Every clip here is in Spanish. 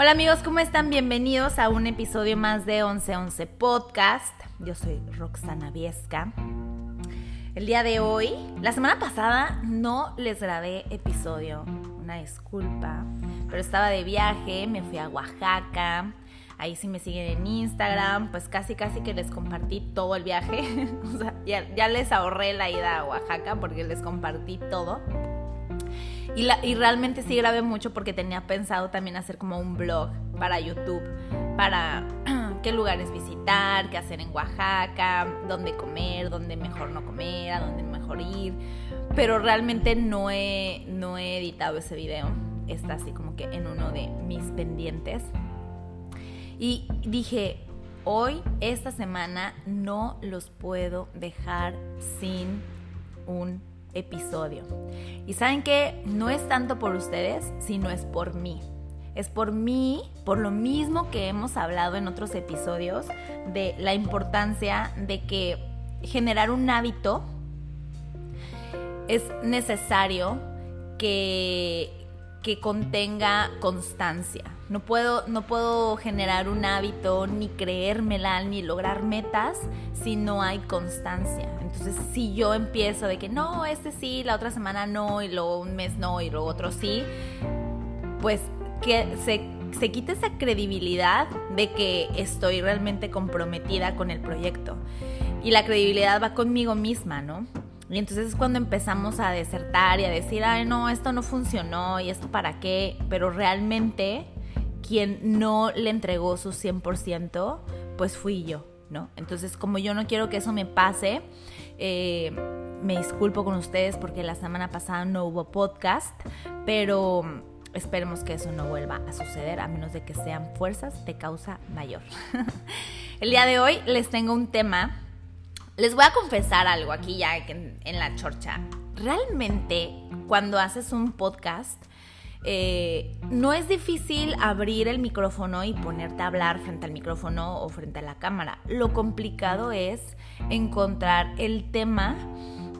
Hola amigos, ¿cómo están? Bienvenidos a un episodio más de 1111 Podcast. Yo soy Roxana Viesca. El día de hoy, la semana pasada no les grabé episodio, una disculpa, pero estaba de viaje, me fui a Oaxaca. Ahí si me siguen en Instagram, pues casi casi que les compartí todo el viaje. o sea, ya, ya les ahorré la ida a Oaxaca porque les compartí todo. Y, realmente sí grabé mucho porque tenía pensado también hacer como un blog para YouTube, para qué lugares visitar, qué hacer en Oaxaca, dónde comer, dónde mejor no comer, a dónde mejor ir. Pero realmente no he, no he editado ese video. Está así como que en uno de mis pendientes. Y dije, hoy, esta semana, no los puedo dejar sin un episodio. Y saben que no es tanto por ustedes, sino es por mí. Es por mí, por lo mismo que hemos hablado en otros episodios, de la importancia de que generar un hábito es necesario que, que contenga constancia. No puedo, no puedo generar un hábito, ni creérmela, ni lograr metas si no hay constancia. Entonces, si yo empiezo de que no, este sí, la otra semana no, y luego un mes no, y luego otro sí, pues que se, se quita esa credibilidad de que estoy realmente comprometida con el proyecto. Y la credibilidad va conmigo misma, ¿no? Y entonces es cuando empezamos a desertar y a decir, ay, no, esto no funcionó y esto para qué, pero realmente quien no le entregó su 100%, pues fui yo, ¿no? Entonces, como yo no quiero que eso me pase, eh, me disculpo con ustedes porque la semana pasada no hubo podcast, pero esperemos que eso no vuelva a suceder a menos de que sean fuerzas de causa mayor. El día de hoy les tengo un tema les voy a confesar algo aquí ya en, la chorcha. Realmente, cuando haces un podcast, eh, no es difícil abrir el micrófono y ponerte a hablar frente al micrófono o frente a la cámara. Lo complicado es encontrar el tema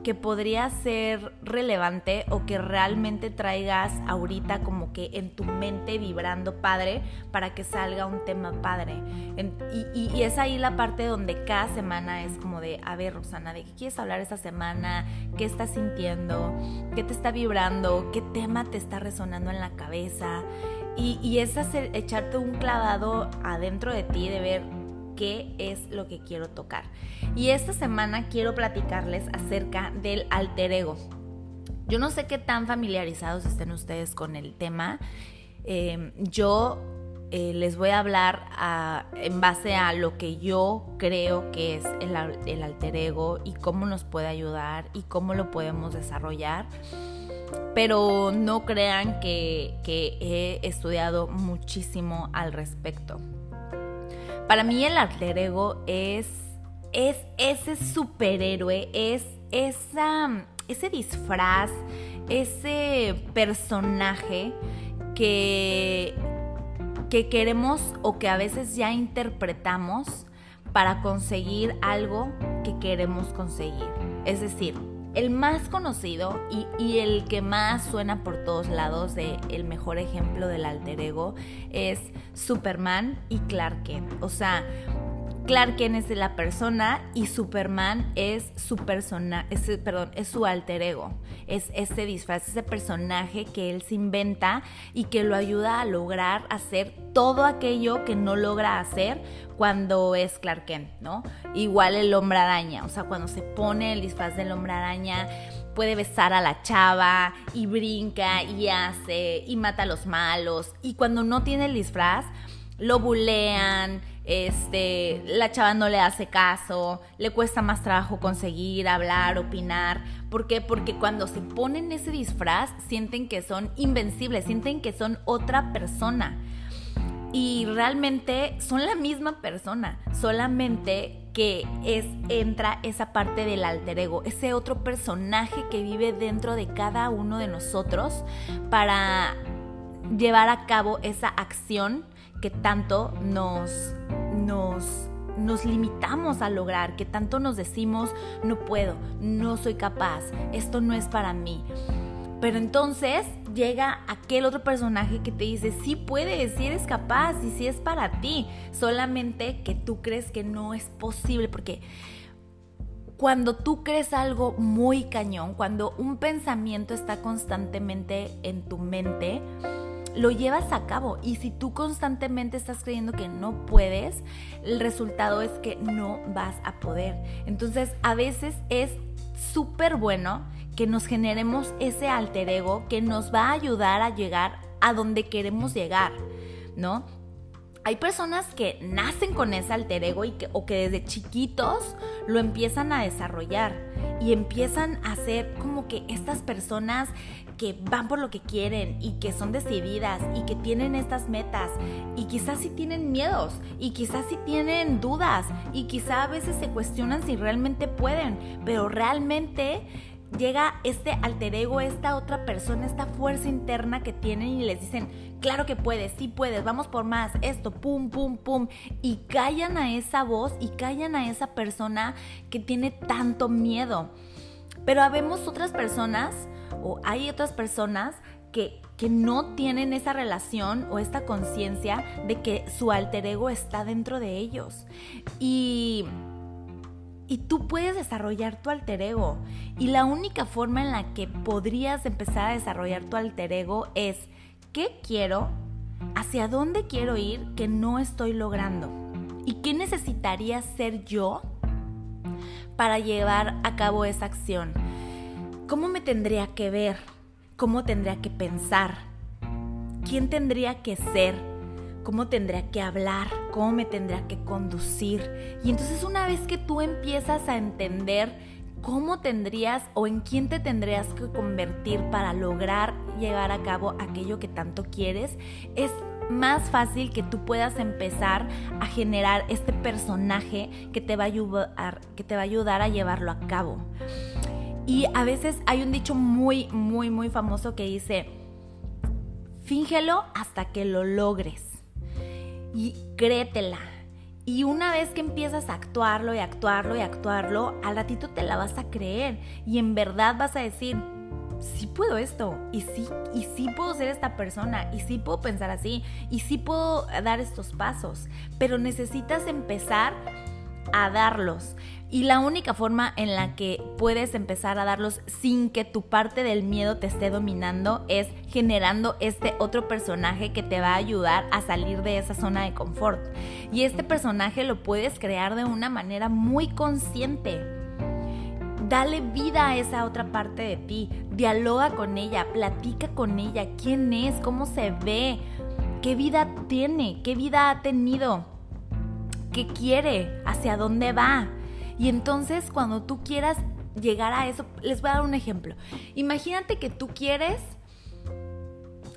que podría ser relevante o que realmente traigas ahorita como que en tu mente vibrando padre para que salga un tema padre. y, es ahí la parte donde cada semana es como de, a ver Roxana, ¿de qué quieres hablar esta semana? ¿Qué estás sintiendo? ¿Qué te está vibrando? ¿Qué tema te está resonando en la cabeza? Y, y es hacer, echarte un clavado adentro de ti de ver qué es lo que quiero tocar. Y esta semana quiero platicarles acerca del alter ego. Yo no sé qué tan familiarizados estén ustedes con el tema. Em, yo eh, les voy a hablar en base a lo que yo creo que es el, alter ego y cómo nos puede ayudar y cómo lo podemos desarrollar. Pero no crean que he estudiado muchísimo al respecto. Para mí el alter ego es, es ese superhéroe, es esa, ese disfraz, ese personaje que, que queremos o que a veces ya interpretamos para conseguir algo que queremos conseguir. Es decir, el más conocido y, el que más suena por todos lados de el mejor ejemplo del alter ego es Superman y Clark Kent. O sea, Clark Kent es la persona y Superman es su persona, perdón, es su alter ego. Es ese disfraz, ese personaje que él se inventa y que lo ayuda a lograr hacer todo aquello que no logra hacer cuando es Clark Kent, ¿no? Igual el hombre araña, o sea, cuando se pone el disfraz del hombre araña, puede besar a la chava y brinca y hace y mata a los malos. Y cuando no tiene el disfraz, lo bulean, este, la chava no le hace caso, le cuesta más trabajo conseguir, hablar, opinar. ¿Por qué? Porque cuando se ponen ese disfraz sienten que son invencibles, sienten que son otra persona. Y realmente son la misma persona, solamente que es entra esa parte del alter ego, ese otro personaje que vive dentro de cada uno de nosotros para llevar a cabo esa acción que tanto nos, nos, nos limitamos a lograr, que tanto nos decimos, no puedo, no soy capaz, esto no es para mí. Pero entonces llega aquel otro personaje que te dice, sí puedes, sí eres capaz y sí es para ti, solamente que tú crees que no es posible, porque cuando tú crees algo muy cañón, cuando un pensamiento está constantemente en tu mente, lo llevas a cabo. Y si tú constantemente estás creyendo que no puedes, el resultado es que no vas a poder. Entonces, a veces es súper bueno que nos generemos ese alter ego que nos va a ayudar a llegar a donde queremos llegar, ¿no? Hay personas que nacen con ese alter ego y que, o que desde chiquitos lo empiezan a desarrollar y empiezan a ser como que estas personas que van por lo que quieren y que son decididas y que tienen estas metas y quizás sí tienen miedos y quizás sí tienen dudas y quizás a veces se cuestionan si realmente pueden, pero realmente llega este alter ego, esta otra persona, esta fuerza interna que tienen y les dicen, claro que puedes, sí puedes, vamos por más, esto, pum, pum, pum, y callan a esa voz y callan a esa persona que tiene tanto miedo. Pero habemos otras personas, o hay otras personas que, que no tienen esa relación o esta conciencia de que su alter ego está dentro de ellos. Y y tú puedes desarrollar tu alter ego. Y la única forma en la que podrías empezar a desarrollar tu alter ego es ¿qué quiero? ¿Hacia dónde quiero ir que no estoy logrando? ¿Y qué necesitaría ser yo para llevar a cabo esa acción? ¿Cómo me tendría que ver? ¿Cómo tendría que pensar? ¿Quién tendría que ser? cómo tendría que hablar, cómo me tendría que conducir. Y entonces una vez que tú empiezas a entender cómo tendrías o en quién te tendrías que convertir para lograr llevar a cabo aquello que tanto quieres, es más fácil que tú puedas empezar a generar este personaje que te va a ayudar, que te va a, ayudar a llevarlo a cabo. Y a veces hay un dicho muy, muy, muy famoso que dice, fíngelo hasta que lo logres y créetela. Y una vez que empiezas a actuarlo y actuarlo y actuarlo, al ratito te la vas a creer y en verdad vas a decir, sí puedo esto y sí y sí puedo ser esta persona y sí puedo pensar así y sí puedo dar estos pasos, pero necesitas empezar a darlos. Y la única forma en la que puedes empezar a darlos sin que tu parte del miedo te esté dominando es generando este otro personaje que te va a ayudar a salir de esa zona de confort. Y este personaje lo puedes crear de una manera muy consciente. Dale vida a esa otra parte de ti, dialoga con ella, platica con ella, quién es, cómo se ve, qué vida tiene, qué vida ha tenido, qué quiere, hacia dónde va y entonces cuando tú quieras llegar a eso, les voy a dar un ejemplo. Imagínate que tú quieres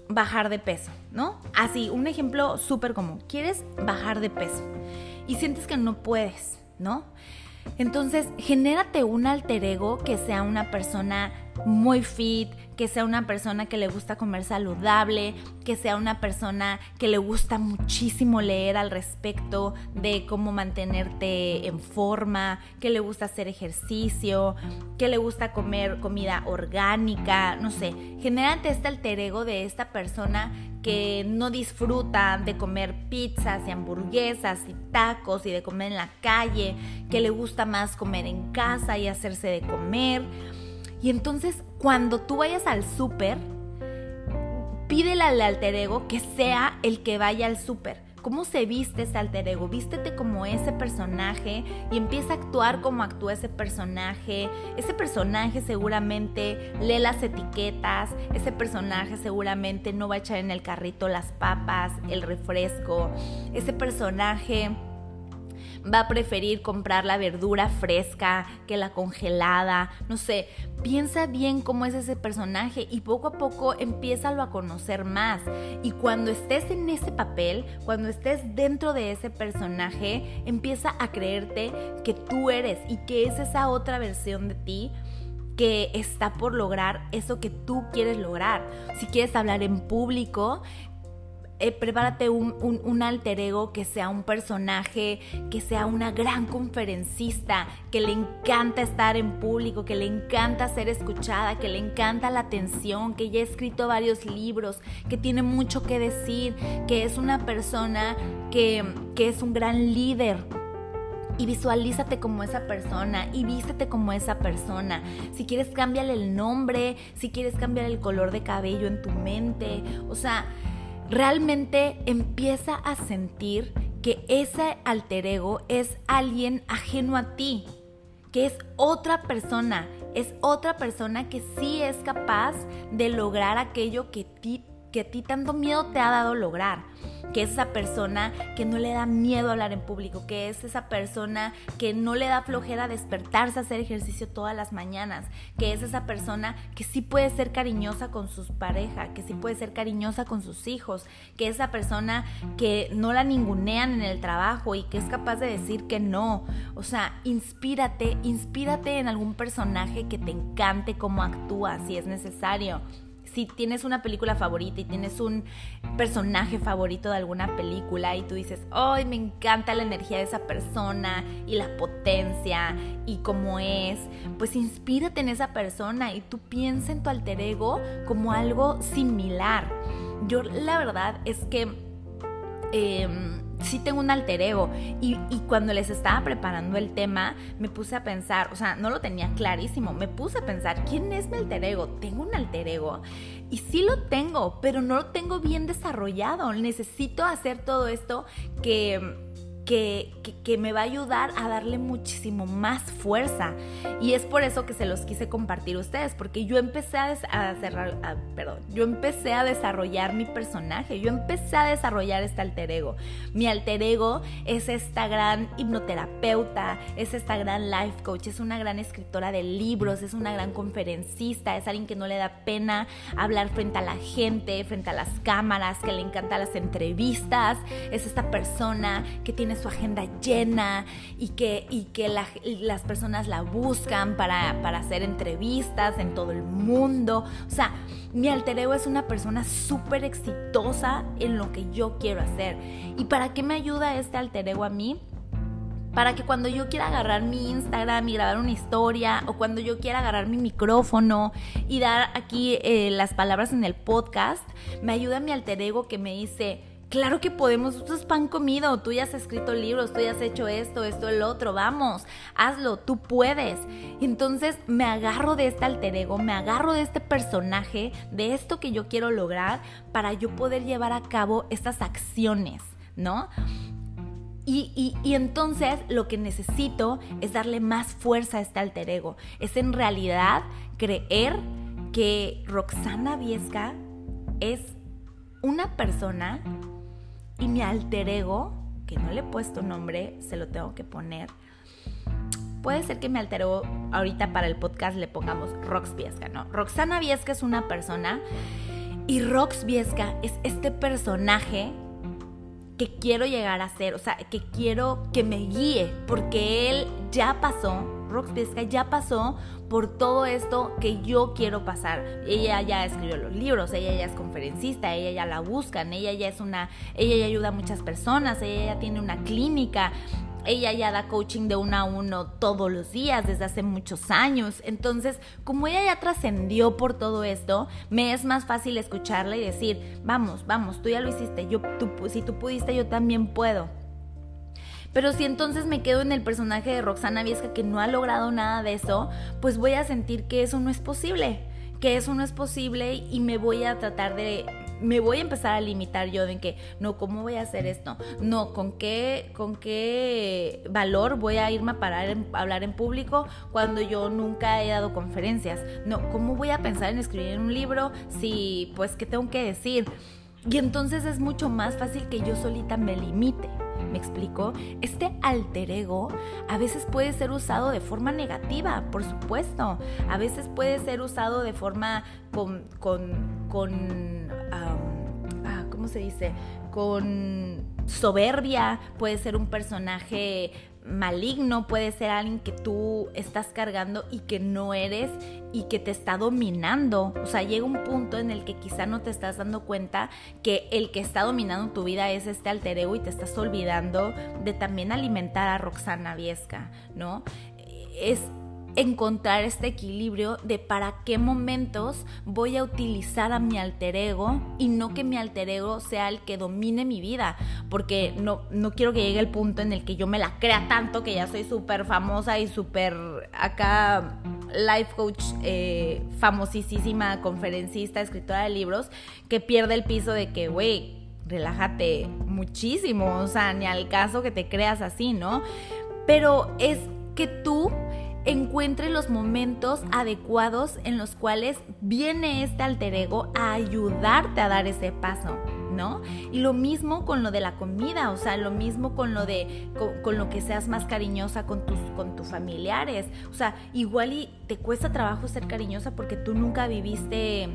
bajar de peso, ¿no? Así, un ejemplo súper común. Quieres bajar de peso y sientes que no puedes, ¿no? Entonces, genérate un alter ego que sea una persona muy fit, que sea una persona que le gusta comer saludable, que sea una persona que le gusta muchísimo leer al respecto de cómo mantenerte en forma, que le gusta hacer ejercicio, que le gusta comer comida orgánica, no sé, genérate este alter ego de esta persona que no disfruta de comer pizzas y hamburguesas y tacos y de comer en la calle, que le gusta más comer en casa y hacerse de comer y entonces cuando tú vayas al súper, pídele al alter ego que sea el que vaya al súper. ¿Cómo se viste ese alter ego? Vístete como ese personaje y empieza a actuar como actúa ese personaje. Ese personaje seguramente lee las etiquetas. Ese personaje seguramente no va a echar en el carrito las papas, el refresco. Ese personaje va a preferir comprar la verdura fresca que la congelada, no sé, piensa bien cómo es ese personaje y poco a poco empiézalo a conocer más. Y cuando estés en ese papel, cuando estés dentro de ese personaje, empieza a creerte que tú eres y que es esa otra versión de ti que está por lograr eso que tú quieres lograr. Si quieres hablar en público, eh, prepárate un, un, alter ego que sea un personaje, que sea una gran conferencista, que le encanta estar en público, que le encanta ser escuchada, que le encanta la atención, que ya ha escrito varios libros, que tiene mucho que decir, que es una persona que, que es un gran líder y visualízate como esa persona y vístete como esa persona. Si quieres, cámbiale el nombre, si quieres, cambiar el color de cabello en tu mente. O sea, realmente empieza a sentir que ese alter ego es alguien ajeno a ti, que es otra persona, es otra persona que sí es capaz de lograr aquello que, ti, que a ti tanto miedo te ha dado lograr que es esa persona que no le da miedo hablar en público, que es esa persona que no le da flojera despertarse a hacer ejercicio todas las mañanas, que es esa persona que sí puede ser cariñosa con sus parejas, que sí puede ser cariñosa con sus hijos, que es esa persona que no la ningunean en el trabajo y que es capaz de decir que no. O sea, inspírate, inspírate en algún personaje que te encante cómo actúa si es necesario si tienes una película favorita y tienes un personaje favorito de alguna película y tú dices, ¡ay, me encanta la energía de esa persona y la potencia y cómo es! Pues inspírate en esa persona y tú piensa en tu alter ego como algo similar. Yo la verdad es que... Em, sí tengo un alter ego. Y, cuando les estaba preparando el tema, me puse a pensar, o sea, no lo tenía clarísimo, me puse a pensar, ¿quién es mi alter ego? ¿Tengo un alter ego? Y sí lo tengo, pero no lo tengo bien desarrollado. Necesito hacer todo esto que que, me va a ayudar a darle muchísimo más fuerza. Y es por eso que se los quise compartir a ustedes, porque yo empecé a, cerrar, perdón, yo empecé a desarrollar mi personaje, yo empecé a desarrollar este alter ego. Mi alter ego es esta gran hipnoterapeuta, es esta gran life coach, es una gran escritora de libros, es una gran conferencista, es alguien que no le da pena hablar frente a la gente, frente a las cámaras, que le encantan las entrevistas, es esta persona que tiene su agenda llena y que, y que las personas la buscan para, para hacer entrevistas en todo el mundo. O sea, mi alter ego es una persona súper exitosa en lo que yo quiero hacer. ¿Y para qué me ayuda este alter ego a mí? para que cuando yo quiera agarrar mi Instagram y grabar una historia o cuando yo quiera agarrar mi micrófono y dar aquí eh, las palabras en el podcast, me ayuda mi alter ego que me dice, Claro que podemos, esto es pan comido, tú ya has escrito libros, tú ya has hecho esto, esto, el otro, vamos, hazlo, tú puedes. Entonces me agarro de este alter ego, me agarro de este personaje, de esto que yo quiero lograr para yo poder llevar a cabo estas acciones, ¿no? Y, y, entonces lo que necesito es darle más fuerza a este alter ego. Es en realidad creer que Roxana Viesca es una persona y mi alter ego, que no le he puesto nombre, se lo tengo que poner. Puede ser que mi alter ego ahorita para el podcast le pongamos Rox Viesca, ¿no? Roxana Viesca es una persona y Rox Viesca es este personaje que quiero llegar a ser, o sea, que quiero que me guíe, porque él ya pasó, Rox Viesca ya pasó por todo esto que yo quiero pasar. Ella ya escribió los libros, ella ya es conferencista, ella ya la buscan, ella ya es una, ella ya ayuda a muchas personas, ella ya tiene una clínica, ella ya da coaching de uno a uno todos los días desde hace muchos años. Entonces, como ella ya trascendió por todo esto, me es más fácil escucharla y decir, vamos, vamos, tú ya lo hiciste, yo, si tú pudiste, yo también puedo. Pero si entonces me quedo en el personaje de Roxana Viesca que no ha logrado nada de eso, pues voy a sentir que eso no es posible, que eso no es posible y me voy a tratar de me voy a empezar a limitar yo de que no, ¿cómo voy a hacer esto? No, ¿con qué, con qué valor voy a irme a parar a hablar en público cuando yo nunca he dado conferencias? No, ¿cómo voy a pensar en escribir un libro si, pues, ¿qué tengo que decir? Y entonces es mucho más fácil que yo solita me limite. ¿Me explico? Este alter ego a veces puede ser usado de forma negativa, por supuesto. A veces puede ser usado de forma con, con, con ¿cómo se dice? Con soberbia, puede ser un personaje maligno, puede ser alguien que tú estás cargando y que no eres y que te está dominando. O sea, llega un punto en el que quizá no te estás dando cuenta que el que está dominando tu vida es este alter ego y te estás olvidando de también alimentar a Roxana Viesca, ¿no? Es encontrar este equilibrio de para qué momentos voy a utilizar a mi alter ego y no que mi alter ego sea el que domine mi vida, porque no, no quiero que llegue el punto en el que yo me la crea tanto que ya soy súper famosa y súper acá life coach eh, famosísima, conferencista, escritora de libros, que pierde el piso de que, güey, relájate muchísimo, o sea, ni al caso que te creas así, ¿no? Pero es que tú encuentre los momentos adecuados en los cuales viene este alter ego a ayudarte a dar ese paso. ¿No? Y lo mismo con lo de la comida, o sea, lo mismo con lo de con, lo que seas más cariñosa con tus con tus familiares. O sea, igual y te cuesta trabajo ser cariñosa porque tú nunca viviste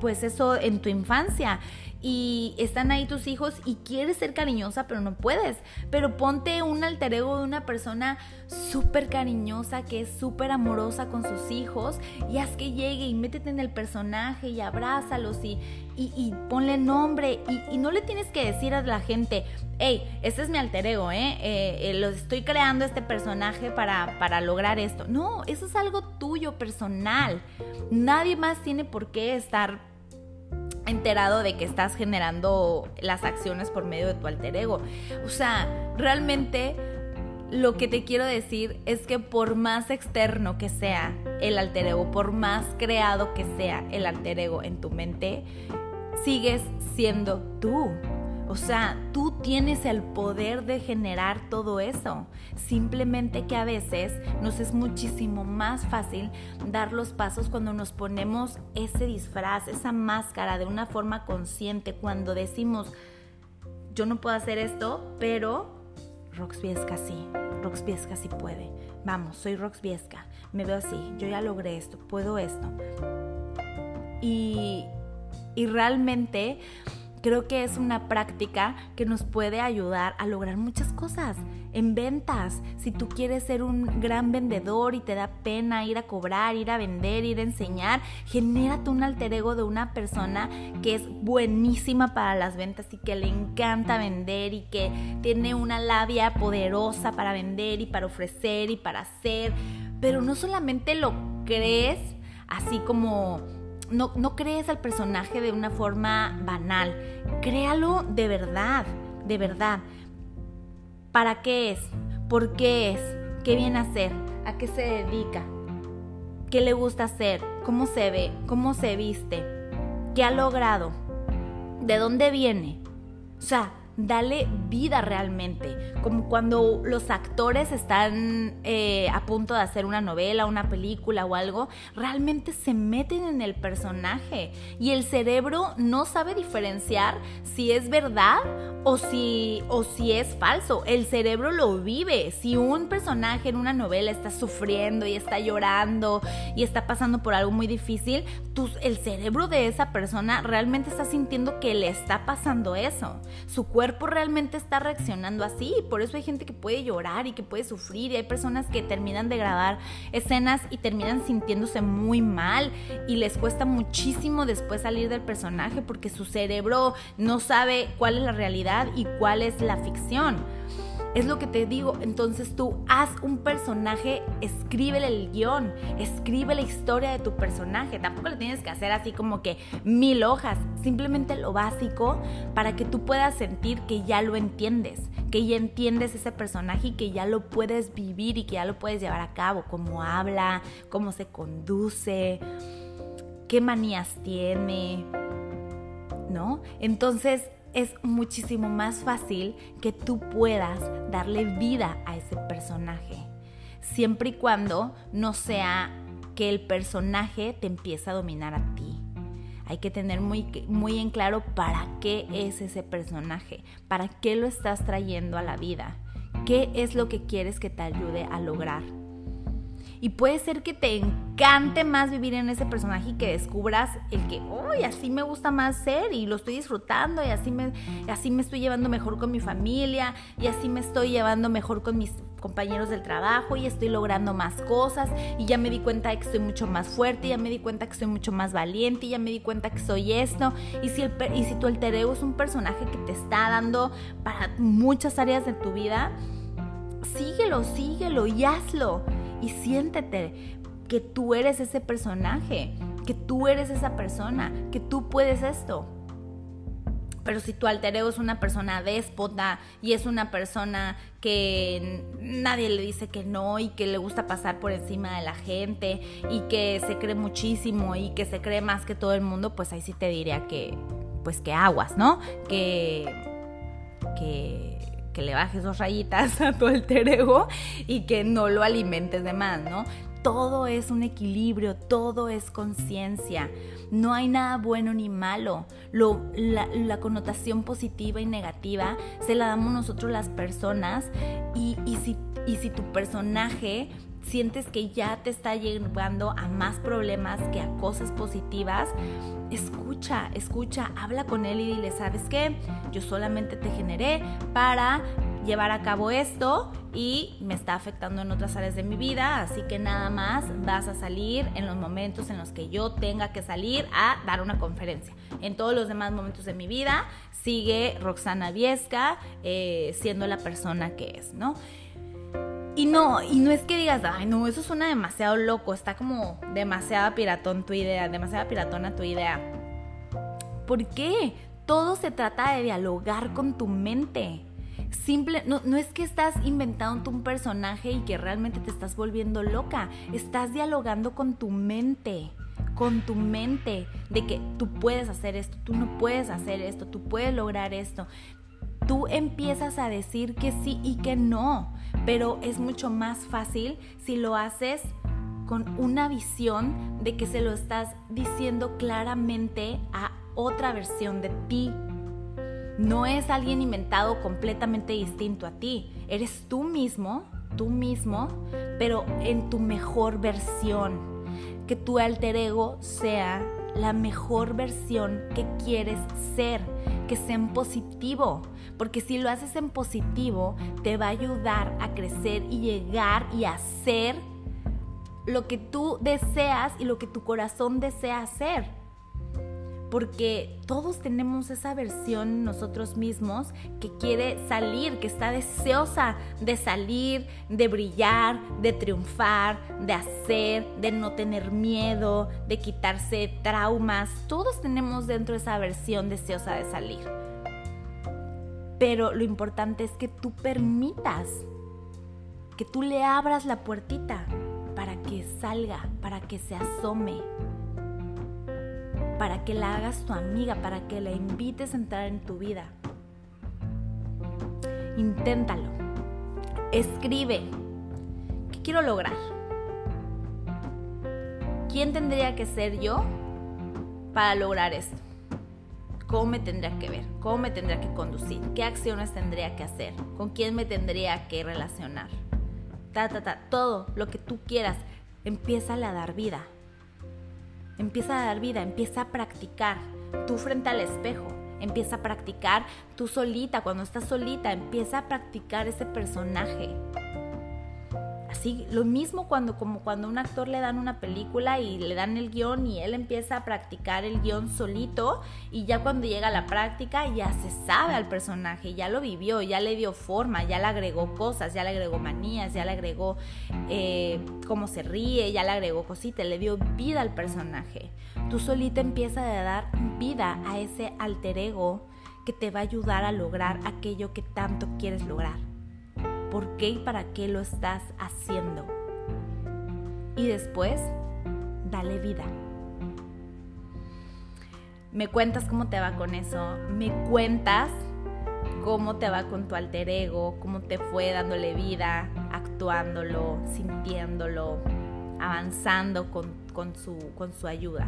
pues eso en tu infancia y están ahí tus hijos y quieres ser cariñosa pero no puedes. Pero ponte un alter ego de una persona súper cariñosa que es súper amorosa con sus hijos y haz que llegue y métete en el personaje y abrázalos y, y, ponle nombre y, no le tienes que decir a la gente, hey, este es mi alter ego, ¿eh? eh, eh estoy creando este personaje para, para lograr esto. No, eso es algo tuyo, personal. Nadie más tiene por qué estar enterado de que estás generando las acciones por medio de tu alter ego. O sea, realmente lo que te quiero decir es que por más externo que sea el alter ego, por más creado que sea el alter ego en tu mente, sigues siendo tú. O sea, tú tienes el poder de generar todo eso. Simplemente que a veces nos es muchísimo más fácil dar los pasos cuando nos ponemos ese disfraz, esa máscara de una forma consciente, cuando decimos, yo no puedo hacer esto, pero Rox Viesca sí, Rox Viesca sí puede. Vamos, soy Rox Viesca, me veo así, yo ya logré esto, puedo esto. Y, y realmente Creo que es una práctica que nos puede ayudar a lograr muchas cosas en ventas. Si tú quieres ser un gran vendedor y te da pena ir a cobrar, ir a vender, ir a enseñar, genérate un alter ego de una persona que es buenísima para las ventas y que le encanta vender y que tiene una labia poderosa para vender y para ofrecer y para hacer. Pero no solamente lo crees así como no, crees al personaje de una forma banal, créalo de verdad, de verdad. ¿Para qué es? ¿Por qué es? ¿Qué viene a hacer? ¿A qué se dedica? ¿Qué le gusta hacer? ¿Cómo se ve? ¿Cómo se viste? ¿Qué ha logrado? ¿De dónde viene? O sea, dale vida realmente. Como cuando los actores están eh, a punto de hacer una novela, una película o algo, realmente se meten en el personaje y el cerebro no sabe diferenciar si es verdad o si, o si es falso. El cerebro lo vive. Si un personaje en una novela está sufriendo y está llorando y está pasando por algo muy difícil, el cerebro de esa persona realmente está sintiendo que le está pasando eso. Su cuerpo realmente está reaccionando así. Por eso hay gente que puede llorar y que puede sufrir y hay personas que terminan de grabar escenas y terminan sintiéndose muy mal y les cuesta muchísimo después salir del personaje porque su cerebro no sabe cuál es la realidad y cuál es la ficción. Es lo que te digo, entonces tú haz un personaje, escríbele el guion, escribe la historia de tu personaje. Tampoco le tienes que hacer así como que mil hojas, simplemente lo básico para que tú puedas sentir que ya lo entiendes, que ya entiendes ese personaje y que ya lo puedes vivir y que ya lo puedes llevar a cabo, cómo habla, cómo se conduce, qué manías tiene, ¿no? Entonces, es muchísimo más fácil que tú puedas darle vida a ese personaje. Siempre y cuando no sea que el personaje te empiece a dominar a ti. Hay que tener muy, muy en claro para qué es ese personaje, para qué lo estás trayendo a la vida, qué es lo que quieres que te ayude a lograr. Y puede ser que te encante más vivir en ese personaje y que descubras el que, uy, así me gusta más ser y lo estoy disfrutando y así me, así me estoy llevando mejor con mi familia y así me estoy llevando mejor con mis compañeros del trabajo y estoy logrando más cosas y ya me di cuenta de que soy mucho más fuerte, ya me di cuenta que soy mucho más valiente, y ya me di cuenta que soy esto. Y si, el, y si tu alter ego es un personaje que te está dando para muchas áreas de tu vida, síguelo, síguelo y hazlo. Y siéntete que tú eres ese personaje, que tú eres esa persona, que tú puedes esto. Pero si tu alter ego es una persona déspota y es una persona que nadie le dice que no y que le gusta pasar por encima de la gente y que se cree muchísimo y que se cree más que todo el mundo, pues ahí sí te diría que, pues que aguas, ¿no? Que, que, que le bajes dos rayitas a tu alter ego y que no lo alimentes de más, ¿no? Todo es un equilibrio, todo es conciencia. No hay nada bueno ni malo. la, connotación positiva y negativa se la damos nosotros las personas y, si, y si tu personaje sientes que ya te está llevando a más problemas que a cosas positivas, escucha, escucha, habla con él y dile, ¿sabes qué? Yo solamente te generé para llevar a cabo esto y me está afectando en otras áreas de mi vida, así que nada más vas a salir en los momentos en los que yo tenga que salir a dar una conferencia. En todos los demás momentos de mi vida sigue Roxana Viesca eh, siendo la persona que es, ¿no? Y no, y no es que digas, ay, no, eso suena demasiado loco, está como demasiado piratón tu idea, demasiado piratona tu idea. ¿Por qué? Todo se trata de dialogar con tu mente. Simple, no, no es que estás inventando un personaje y que realmente te estás volviendo loca, estás dialogando con tu mente con tu mente de que tú puedes hacer esto, tú no puedes hacer esto, tú puedes lograr esto. Tú empiezas a decir que sí y que no, pero es mucho más fácil si lo haces con una visión de que se lo estás diciendo claramente a otra versión de ti, no es alguien inventado completamente distinto a ti. Eres tú mismo, tú mismo, pero en tu mejor versión. Que tu alter ego sea la mejor versión que quieres ser, que sea en positivo, porque si lo haces en positivo, te va a ayudar a crecer y llegar y hacer lo que tú deseas y lo que tu corazón desea hacer porque todos tenemos esa versión nosotros mismos que quiere salir, que está deseosa de salir, de brillar, de triunfar, de hacer, de no tener miedo, de quitarse traumas. Todos tenemos dentro esa versión deseosa de salir. Pero lo importante es que tú permitas, que tú le abras la puertita para que salga, para que se asome, para que la hagas tu amiga, para que la invites a entrar en tu vida. Inténtalo. Escribe. ¿Qué quiero lograr? ¿Quién tendría que ser yo para lograr esto? ¿Cómo me tendría que ver? ¿Cómo me tendría que conducir? ¿Qué acciones tendría que hacer? ¿Con quién me tendría que relacionar? Ta, ta, ta, todo lo que tú quieras, empieza a dar vida. Empieza a dar vida, empieza a practicar. Tú frente al espejo, empieza a practicar tú solita, cuando estás solita, empieza a practicar ese personaje. Lo mismo cuando, como cuando un actor le dan una película y le dan el guion y él empieza a practicar el guion solito y ya cuando llega a la práctica ya se sabe al personaje, ya lo vivió, ya le dio forma, ya le agregó cosas, ya le agregó manías, ya le agregó eh, cómo se ríe, ya le agregó cositas, le dio vida al personaje. Tú solita empieza a dar vida a ese alter ego que te va a ayudar a lograr aquello que tanto quieres lograr por qué y para qué lo estás haciendo. Y después, dale vida. Me cuentas cómo te va con eso. Me cuentas cómo te va con tu alter ego, cómo te fue dándole vida, actuándolo, sintiéndolo, avanzando con, su, con su ayuda.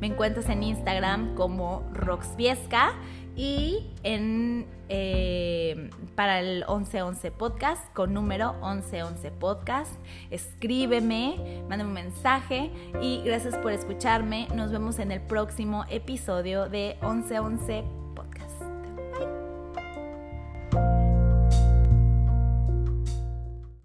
Me encuentras en Instagram como Roxviesca y en, eh, para el 1111 podcast con número 1111 podcast. Escríbeme, mándame un mensaje y gracias por escucharme. Nos vemos en el próximo episodio de 1111